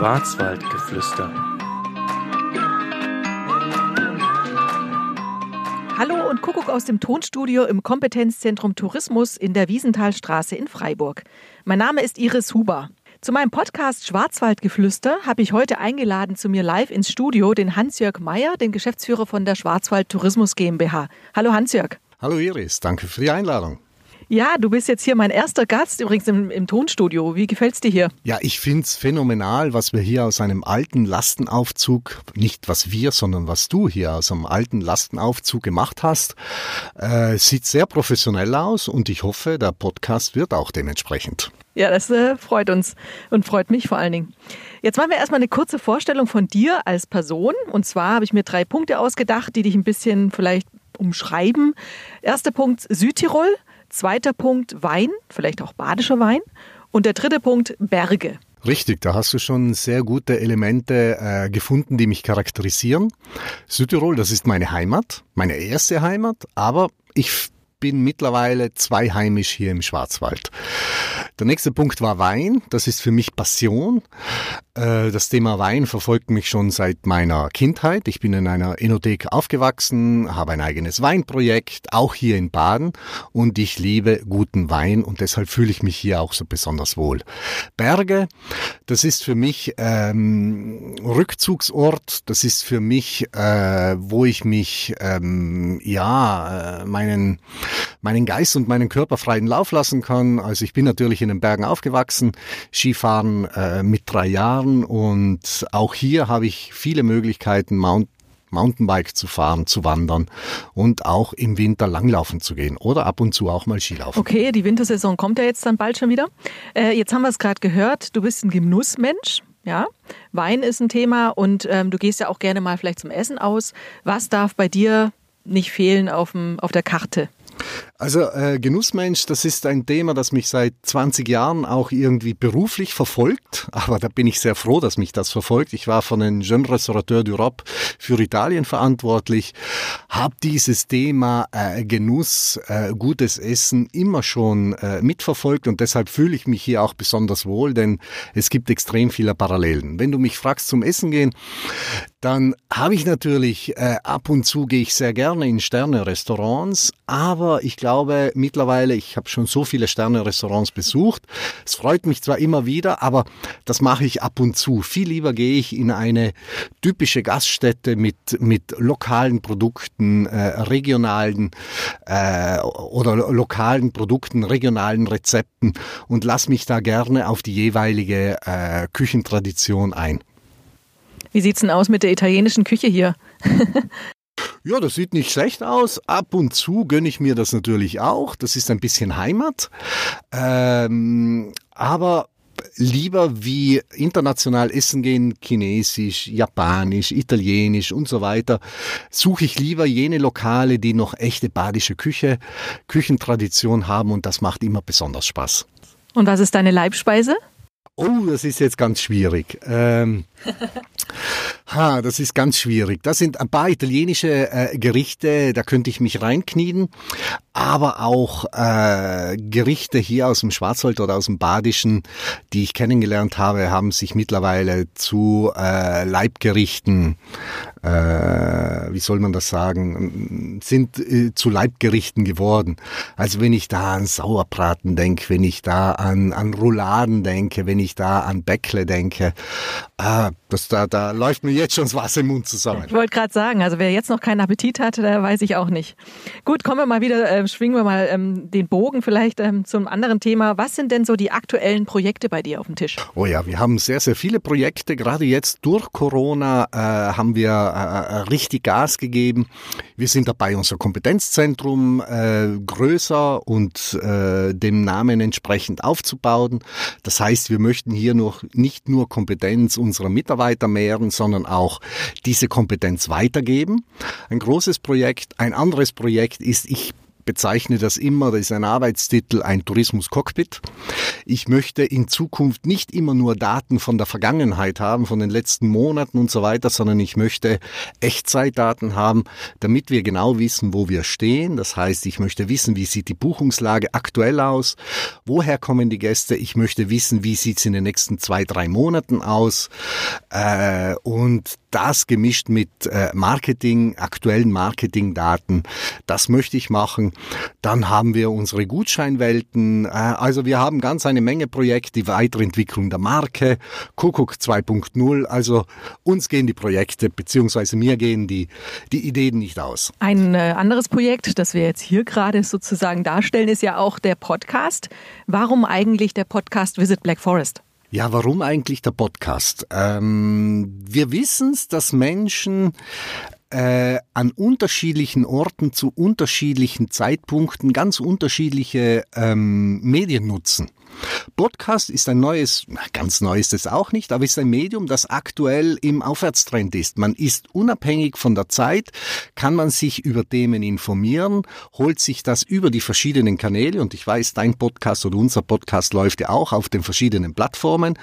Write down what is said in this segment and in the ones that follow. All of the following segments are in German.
Schwarzwaldgeflüster. Hallo und Kuckuck aus dem Tonstudio im Kompetenzzentrum Tourismus in der Wiesenthalstraße in Freiburg. Mein Name ist Iris Huber. Zu meinem Podcast Schwarzwaldgeflüster habe ich heute eingeladen zu mir live ins Studio den Hans-Jörg Meyer, den Geschäftsführer von der Schwarzwald Tourismus GmbH. Hallo Hans-Jörg. Hallo Iris, danke für die Einladung. Ja, du bist jetzt hier mein erster Gast, übrigens im, im Tonstudio. Wie gefällt's dir hier? Ja, ich find's phänomenal, was wir hier aus einem alten Lastenaufzug, nicht was wir, sondern was du hier aus einem alten Lastenaufzug gemacht hast. Äh, sieht sehr professionell aus und ich hoffe, der Podcast wird auch dementsprechend. Ja, das äh, freut uns und freut mich vor allen Dingen. Jetzt machen wir erstmal eine kurze Vorstellung von dir als Person. Und zwar habe ich mir drei Punkte ausgedacht, die dich ein bisschen vielleicht umschreiben. Erster Punkt Südtirol. Zweiter Punkt Wein, vielleicht auch badischer Wein. Und der dritte Punkt Berge. Richtig, da hast du schon sehr gute Elemente äh, gefunden, die mich charakterisieren. Südtirol, das ist meine Heimat, meine erste Heimat, aber ich bin mittlerweile zweiheimisch hier im Schwarzwald. Der nächste Punkt war Wein. Das ist für mich Passion. Äh, das Thema Wein verfolgt mich schon seit meiner Kindheit. Ich bin in einer Enothek aufgewachsen, habe ein eigenes Weinprojekt, auch hier in Baden. Und ich liebe guten Wein und deshalb fühle ich mich hier auch so besonders wohl. Berge, das ist für mich ähm, Rückzugsort. Das ist für mich, äh, wo ich mich, ähm, ja, äh, meinen, meinen Geist und meinen Körper freien Lauf lassen kann. Also ich bin natürlich in den Bergen aufgewachsen, Skifahren äh, mit drei Jahren und auch hier habe ich viele Möglichkeiten, Mount Mountainbike zu fahren, zu wandern und auch im Winter langlaufen zu gehen oder ab und zu auch mal Skilaufen. Okay, die Wintersaison kommt ja jetzt dann bald schon wieder. Äh, jetzt haben wir es gerade gehört, du bist ein Genussmensch. Ja, Wein ist ein Thema und ähm, du gehst ja auch gerne mal vielleicht zum Essen aus. Was darf bei dir nicht fehlen auf, dem, auf der Karte? Also äh, Genussmensch, das ist ein Thema, das mich seit 20 Jahren auch irgendwie beruflich verfolgt. Aber da bin ich sehr froh, dass mich das verfolgt. Ich war von den Jeune Restaurateur d'Europe für Italien verantwortlich, habe dieses Thema äh, Genuss, äh, gutes Essen immer schon äh, mitverfolgt und deshalb fühle ich mich hier auch besonders wohl, denn es gibt extrem viele Parallelen. Wenn du mich fragst zum Essen gehen, dann habe ich natürlich äh, ab und zu gehe ich sehr gerne in Sterne-Restaurants, aber ich glaube mittlerweile, ich habe schon so viele Sterne-Restaurants besucht. Es freut mich zwar immer wieder, aber das mache ich ab und zu. Viel lieber gehe ich in eine typische Gaststätte mit mit lokalen Produkten, äh, regionalen äh, oder lokalen Produkten, regionalen Rezepten und lass mich da gerne auf die jeweilige äh, Küchentradition ein. Wie sieht's denn aus mit der italienischen Küche hier? Ja, das sieht nicht schlecht aus. Ab und zu gönne ich mir das natürlich auch. Das ist ein bisschen Heimat. Ähm, aber lieber wie international essen gehen, chinesisch, japanisch, italienisch und so weiter, suche ich lieber jene Lokale, die noch echte badische Küche, Küchentradition haben und das macht immer besonders Spaß. Und was ist deine Leibspeise? Oh, das ist jetzt ganz schwierig. Ähm, ha, das ist ganz schwierig. Das sind ein paar italienische äh, Gerichte, da könnte ich mich reinknien, aber auch äh, Gerichte hier aus dem Schwarzwald oder aus dem Badischen, die ich kennengelernt habe, haben sich mittlerweile zu äh, Leibgerichten äh, wie soll man das sagen, sind äh, zu Leibgerichten geworden. Also wenn ich da an Sauerbraten denke, wenn ich da an, an Rouladen denke, wenn ich da an Bäckle denke, ah, das, da, da läuft mir jetzt schon das Wasser im Mund zusammen. Ich wollte gerade sagen, also wer jetzt noch keinen Appetit hat, der weiß ich auch nicht. Gut, kommen wir mal wieder, äh, schwingen wir mal ähm, den Bogen vielleicht ähm, zum anderen Thema. Was sind denn so die aktuellen Projekte bei dir auf dem Tisch? Oh ja, wir haben sehr, sehr viele Projekte. Gerade jetzt durch Corona äh, haben wir äh, äh richtig Gas gegeben. Wir sind dabei, unser Kompetenzzentrum äh, größer und äh, dem Namen entsprechend aufzubauen. Das heißt, wir möchten hier noch nicht nur Kompetenz unserer Mitarbeiter mehren, sondern auch diese Kompetenz weitergeben. Ein großes Projekt. Ein anderes Projekt ist, ich bezeichne das immer, das ist ein Arbeitstitel, ein Tourismus-Cockpit. Ich möchte in Zukunft nicht immer nur Daten von der Vergangenheit haben, von den letzten Monaten und so weiter, sondern ich möchte Echtzeitdaten haben, damit wir genau wissen, wo wir stehen. Das heißt, ich möchte wissen, wie sieht die Buchungslage aktuell aus, woher kommen die Gäste, ich möchte wissen, wie sieht es in den nächsten zwei, drei Monaten aus äh, und das gemischt mit äh, Marketing, aktuellen Marketingdaten, das möchte ich machen. Dann haben wir unsere Gutscheinwelten. Äh, also wir haben ganz eine Menge Projekte, die Weiterentwicklung der Marke, Kuckuck 2.0. Also uns gehen die Projekte, beziehungsweise mir gehen die, die Ideen nicht aus. Ein äh, anderes Projekt, das wir jetzt hier gerade sozusagen darstellen, ist ja auch der Podcast. Warum eigentlich der Podcast Visit Black Forest? Ja, warum eigentlich der Podcast? Ähm, wir wissen es, dass Menschen äh, an unterschiedlichen Orten zu unterschiedlichen Zeitpunkten ganz unterschiedliche ähm, Medien nutzen. Podcast ist ein neues, ganz neu ist es auch nicht, aber ist ein Medium, das aktuell im Aufwärtstrend ist. Man ist unabhängig von der Zeit, kann man sich über Themen informieren, holt sich das über die verschiedenen Kanäle und ich weiß, dein Podcast oder unser Podcast läuft ja auch auf den verschiedenen Plattformen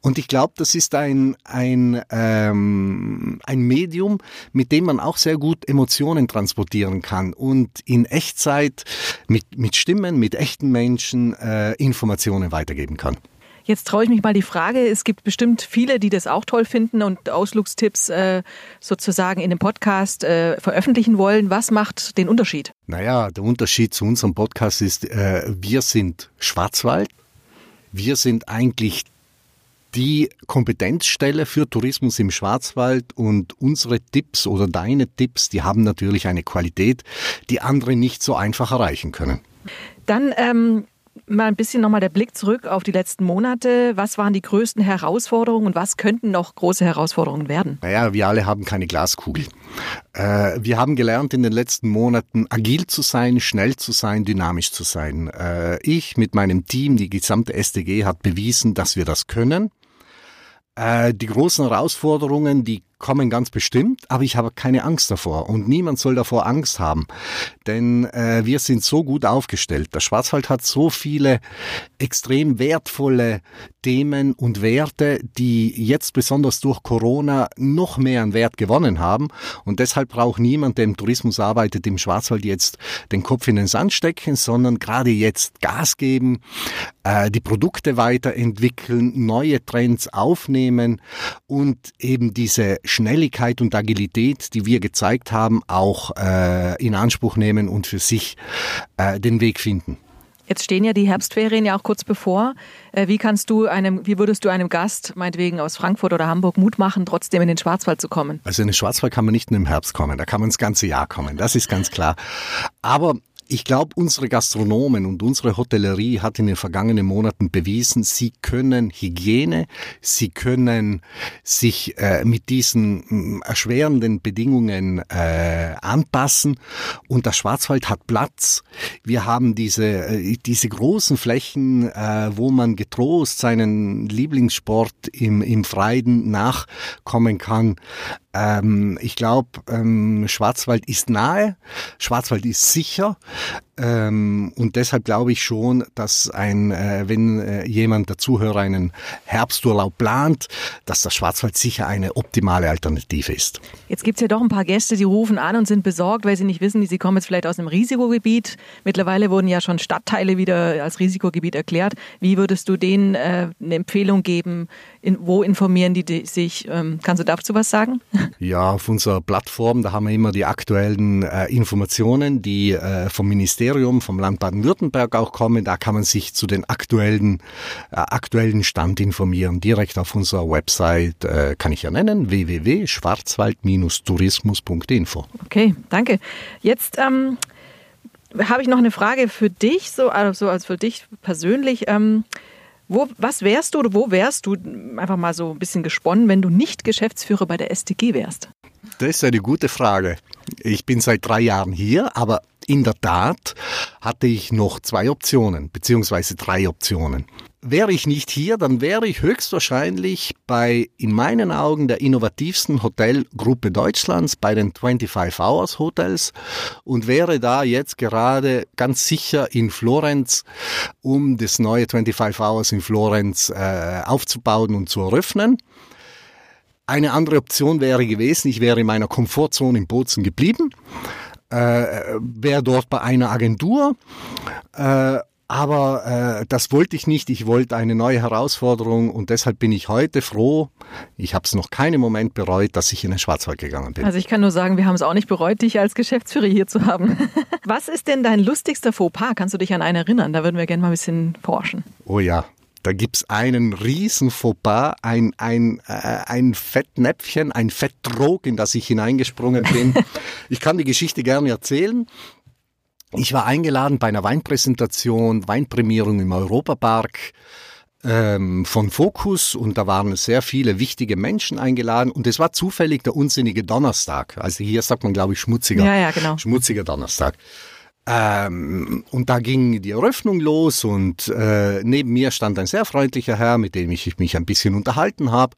und ich glaube, das ist ein, ein, ähm, ein Medium, mit dem man auch sehr gut Emotionen transportieren kann und in Echtzeit mit, mit Stimmen, mit echten Menschen äh, Informationen Informationen weitergeben kann. Jetzt traue ich mich mal die Frage, es gibt bestimmt viele, die das auch toll finden und Ausflugstipps äh, sozusagen in dem Podcast äh, veröffentlichen wollen. Was macht den Unterschied? Naja, der Unterschied zu unserem Podcast ist, äh, wir sind Schwarzwald. Wir sind eigentlich die Kompetenzstelle für Tourismus im Schwarzwald und unsere Tipps oder deine Tipps, die haben natürlich eine Qualität, die andere nicht so einfach erreichen können. Dann ähm, mal ein bisschen nochmal der Blick zurück auf die letzten Monate. Was waren die größten Herausforderungen und was könnten noch große Herausforderungen werden? Naja, wir alle haben keine Glaskugel. Äh, wir haben gelernt in den letzten Monaten agil zu sein, schnell zu sein, dynamisch zu sein. Äh, ich mit meinem Team, die gesamte SDG hat bewiesen, dass wir das können. Äh, die großen Herausforderungen, die kommen ganz bestimmt, aber ich habe keine Angst davor und niemand soll davor Angst haben, denn äh, wir sind so gut aufgestellt. Der Schwarzwald hat so viele extrem wertvolle Themen und Werte, die jetzt besonders durch Corona noch mehr an Wert gewonnen haben und deshalb braucht niemand, der im Tourismus arbeitet, im Schwarzwald jetzt den Kopf in den Sand stecken, sondern gerade jetzt Gas geben, äh, die Produkte weiterentwickeln, neue Trends aufnehmen und eben diese Schnelligkeit und Agilität, die wir gezeigt haben, auch äh, in Anspruch nehmen und für sich äh, den Weg finden. Jetzt stehen ja die Herbstferien ja auch kurz bevor. Äh, wie kannst du einem, wie würdest du einem Gast, meinetwegen aus Frankfurt oder Hamburg, Mut machen, trotzdem in den Schwarzwald zu kommen? Also in den Schwarzwald kann man nicht nur im Herbst kommen, da kann man das ganze Jahr kommen, das ist ganz klar. Aber ich glaube, unsere Gastronomen und unsere Hotellerie hat in den vergangenen Monaten bewiesen, sie können Hygiene, sie können sich äh, mit diesen mm, erschwerenden Bedingungen äh, anpassen und der Schwarzwald hat Platz. Wir haben diese, äh, diese großen Flächen, äh, wo man getrost seinen Lieblingssport im, im Freien nachkommen kann. Ähm, ich glaube, ähm, Schwarzwald ist nahe, Schwarzwald ist sicher ähm, und deshalb glaube ich schon, dass ein, äh, wenn äh, jemand der Zuhörer einen Herbsturlaub plant, dass der Schwarzwald sicher eine optimale Alternative ist. Jetzt gibt es ja doch ein paar Gäste, die rufen an und sind besorgt, weil sie nicht wissen, sie kommen jetzt vielleicht aus einem Risikogebiet. Mittlerweile wurden ja schon Stadtteile wieder als Risikogebiet erklärt. Wie würdest du denen äh, eine Empfehlung geben? In, wo informieren die, die sich? Ähm, kannst du dazu was sagen? Ja, auf unserer Plattform, da haben wir immer die aktuellen äh, Informationen, die äh, vom Ministerium, vom Land Baden-Württemberg auch kommen. Da kann man sich zu den aktuellen, äh, aktuellen Stand informieren. Direkt auf unserer Website äh, kann ich ja nennen, www.schwarzwald-tourismus.info. Okay, danke. Jetzt ähm, habe ich noch eine Frage für dich, so also als für dich persönlich. Ähm, wo, was wärst du oder wo wärst du, einfach mal so ein bisschen gesponnen, wenn du nicht Geschäftsführer bei der STG wärst? Das ist eine gute Frage. Ich bin seit drei Jahren hier, aber in der Tat hatte ich noch zwei Optionen, beziehungsweise drei Optionen. wäre ich nicht hier, dann wäre ich höchstwahrscheinlich bei, in meinen Augen, der innovativsten Hotelgruppe Deutschlands, bei den 25 Hours Hotels und wäre da jetzt gerade ganz sicher in Florenz, um das neue 25 Hours in Florenz äh, aufzubauen und zu eröffnen. Eine andere Option wäre gewesen, ich wäre in meiner Komfortzone in Bozen geblieben, äh, wäre dort bei einer Agentur, äh, aber äh, das wollte ich nicht. Ich wollte eine neue Herausforderung und deshalb bin ich heute froh. Ich habe es noch keinen Moment bereut, dass ich in den Schwarzwald gegangen bin. Also ich kann nur sagen, wir haben es auch nicht bereut, dich als Geschäftsführer hier zu haben. Was ist denn dein lustigster Fauxpas? Kannst du dich an einen erinnern? Da würden wir gerne mal ein bisschen forschen. Oh ja, da gibt's einen riesen Fauxpas, ein, ein, äh, ein Fettnäpfchen, ein Fetttrog, in das ich hineingesprungen bin. ich kann die Geschichte gerne erzählen. Ich war eingeladen bei einer Weinpräsentation, Weinprämierung im Europapark ähm, von Focus und da waren sehr viele wichtige Menschen eingeladen und es war zufällig der unsinnige Donnerstag. Also hier sagt man, glaube ich, schmutziger, ja, ja, genau. schmutziger Donnerstag. Ähm, und da ging die Eröffnung los und äh, neben mir stand ein sehr freundlicher Herr, mit dem ich mich ein bisschen unterhalten habe.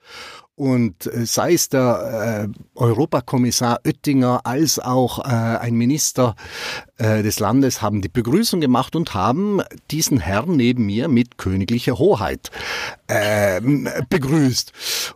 Und äh, sei es der äh, Europakommissar Oettinger als auch äh, ein Minister äh, des Landes haben die Begrüßung gemacht und haben diesen Herrn neben mir mit königlicher Hoheit äh, begrüßt.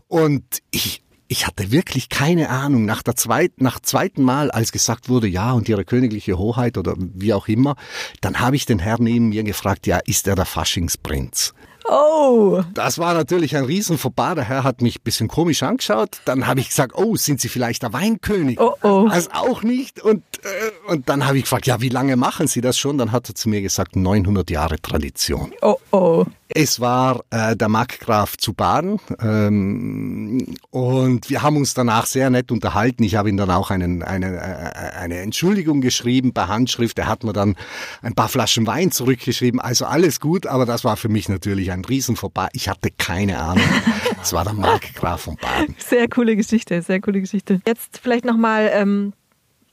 Und ich ich hatte wirklich keine Ahnung. Nach der zweiten, nach zweiten Mal, als gesagt wurde, ja, und ihre königliche Hoheit oder wie auch immer, dann habe ich den Herrn neben mir gefragt, ja, ist er der Faschingsprinz? Oh. Das war natürlich ein Riesenfauxpas. Der Herr hat mich ein bisschen komisch angeschaut. Dann habe ich gesagt, oh, sind Sie vielleicht der Weinkönig? Oh, oh. Also auch nicht. Und, äh, und dann habe ich gefragt, ja, wie lange machen Sie das schon? Dann hat er zu mir gesagt, 900 Jahre Tradition. Oh, oh. Es war äh, der Markgraf zu Baden ähm, und wir haben uns danach sehr nett unterhalten. Ich habe ihm dann auch einen, eine, äh, eine Entschuldigung geschrieben per Handschrift. Er hat mir dann ein paar Flaschen Wein zurückgeschrieben. Also alles gut, aber das war für mich natürlich ein Riesenvorbei. Ich hatte keine Ahnung. Es war der Markgraf von Baden. Sehr coole Geschichte, sehr coole Geschichte. Jetzt vielleicht nochmal ähm,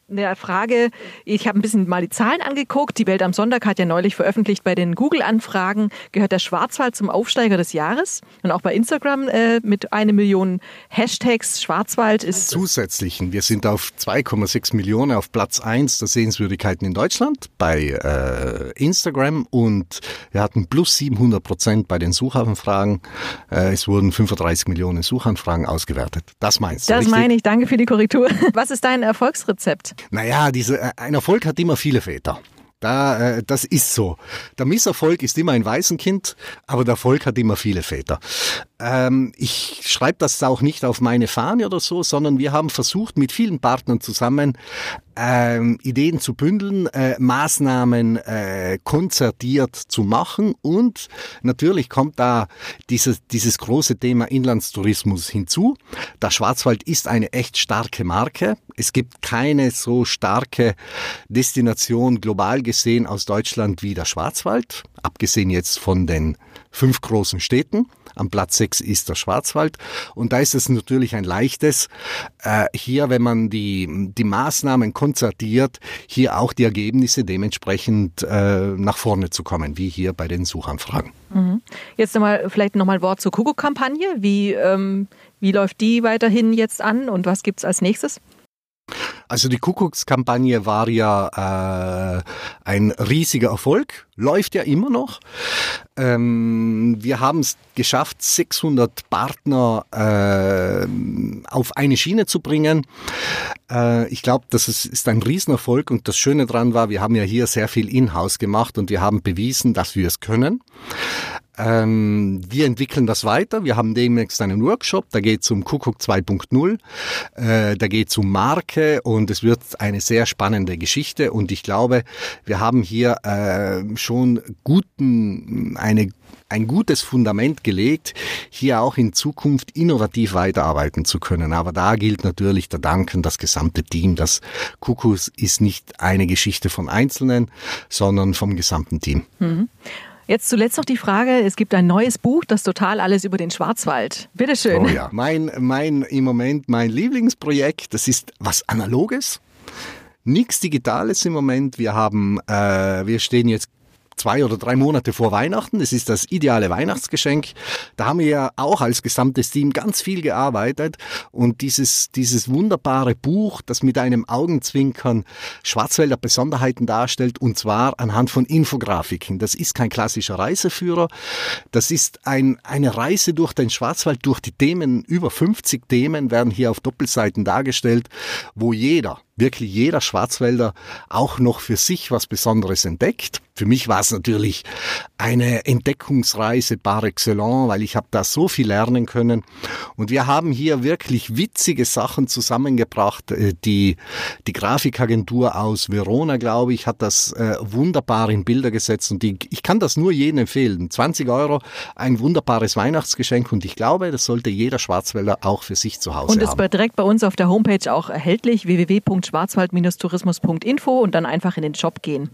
eine Frage. Ich habe ein bisschen mal die Zahlen angeguckt. Die Welt am Sonntag hat ja neulich veröffentlicht, bei den Google-Anfragen gehört der Schwarzwald zum Aufsteiger des Jahres. Und auch bei Instagram äh, mit eine Million Hashtags. Schwarzwald ist. Zusätzlichen. Wir sind auf 2,6 Millionen auf Platz 1 der Sehenswürdigkeiten in Deutschland bei äh, Instagram und wir hatten plus 700 Prozent bei den Suchanfragen. Äh, es wurden 35 Millionen Suchanfragen ausgewertet. Das meinst du? Das richtig? meine ich. Danke für die Korrektur. Was ist dein Erfolgsrezept? Naja, diese, äh, ein Erfolg hat immer viele Väter. Da, äh, das ist so. Der Misserfolg ist immer ein Waisenkind, aber der Erfolg hat immer viele Väter. Ähm, ich schreibe das auch nicht auf meine Fahne oder so, sondern wir haben versucht, mit vielen Partnern zusammen ähm, Ideen zu bündeln, äh, Maßnahmen äh, konzertiert zu machen und natürlich kommt da dieses, dieses große Thema Inlandstourismus hinzu. Der Schwarzwald ist eine echt starke Marke. Es gibt keine so starke Destination global gesehen aus Deutschland wie der Schwarzwald, abgesehen jetzt von den fünf großen Städten. Am Platz 6 ist der Schwarzwald. Und da ist es natürlich ein leichtes, äh, hier, wenn man die, die Maßnahmen konzertiert, hier auch die Ergebnisse dementsprechend äh, nach vorne zu kommen, wie hier bei den Suchanfragen. Mhm. Jetzt nochmal, vielleicht nochmal ein Wort zur Kuckuck-Kampagne. Wie, ähm, wie läuft die weiterhin jetzt an und was gibt's als nächstes? Also die Kuckuckskampagne war ja äh, ein riesiger Erfolg, läuft ja immer noch. Ähm, wir haben es geschafft, 600 Partner äh, auf eine Schiene zu bringen. Äh, ich glaube, das ist, ist ein Riesenerfolg und das Schöne dran war, wir haben ja hier sehr viel In-house gemacht und wir haben bewiesen, dass wir es können. Ähm, wir entwickeln das weiter. Wir haben demnächst einen Workshop, da geht es um Kuckuck 2.0, äh, da geht es um Marke und es wird eine sehr spannende Geschichte und ich glaube, wir haben hier äh, schon guten, eine ein gutes Fundament gelegt, hier auch in Zukunft innovativ weiterarbeiten zu können. Aber da gilt natürlich der Dank an das gesamte Team. Das Kuckuck ist nicht eine Geschichte von Einzelnen, sondern vom gesamten Team. Mhm. Jetzt zuletzt noch die Frage, es gibt ein neues Buch, das total alles über den Schwarzwald. Bitteschön. Oh ja, mein, mein, im Moment mein Lieblingsprojekt, das ist was Analoges. Nichts Digitales im Moment. Wir haben, äh, wir stehen jetzt zwei oder drei Monate vor Weihnachten. Es ist das ideale Weihnachtsgeschenk. Da haben wir ja auch als gesamtes Team ganz viel gearbeitet und dieses, dieses wunderbare Buch, das mit einem Augenzwinkern Schwarzwälder Besonderheiten darstellt und zwar anhand von Infografiken. Das ist kein klassischer Reiseführer. Das ist ein, eine Reise durch den Schwarzwald, durch die Themen. Über 50 Themen werden hier auf Doppelseiten dargestellt, wo jeder wirklich jeder Schwarzwälder auch noch für sich was Besonderes entdeckt. Für mich war es natürlich eine Entdeckungsreise par excellence, weil ich habe da so viel lernen können. Und wir haben hier wirklich witzige Sachen zusammengebracht. Äh, die, die Grafikagentur aus Verona, glaube ich, hat das äh, wunderbar in Bilder gesetzt. Und die, ich kann das nur jedem empfehlen. 20 Euro, ein wunderbares Weihnachtsgeschenk. Und ich glaube, das sollte jeder Schwarzwälder auch für sich zu Hause haben. Und ist direkt bei uns auf der Homepage auch erhältlich, www.schwarzwald-tourismus.info und dann einfach in den Shop gehen.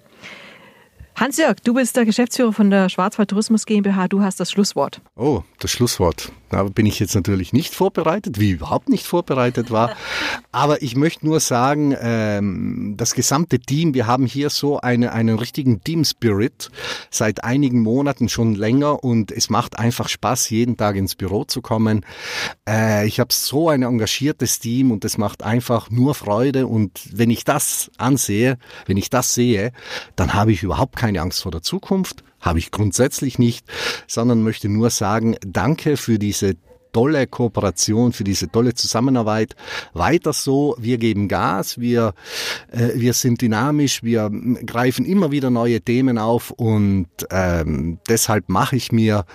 Hans-Jörg, du bist der Geschäftsführer von der Schwarzwald Tourismus GmbH. Du hast das Schlusswort. Oh, das Schlusswort. Da bin ich jetzt natürlich nicht vorbereitet, wie überhaupt nicht vorbereitet war. Aber ich möchte nur sagen, ähm, das gesamte Team, wir haben hier so eine, einen richtigen Team-Spirit seit einigen Monaten schon länger und es macht einfach Spaß, jeden Tag ins Büro zu kommen. Äh, ich habe so ein engagiertes Team und es macht einfach nur Freude und wenn ich das ansehe, wenn ich das sehe, dann habe ich überhaupt keine Angst vor der Zukunft. Habe ich grundsätzlich nicht, sondern möchte nur sagen, danke für diese tolle Kooperation, für diese tolle Zusammenarbeit. Weiter so, wir geben Gas, wir, äh, wir sind dynamisch, wir greifen immer wieder neue Themen auf. Und ähm, deshalb mache ich mir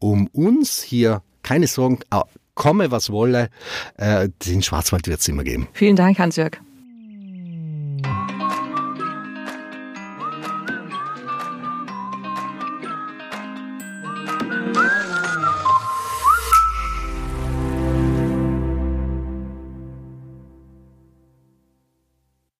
um uns hier keine Sorgen, komme was wolle, äh, den Schwarzwald wird es immer geben. Vielen Dank, Hans-Jörg.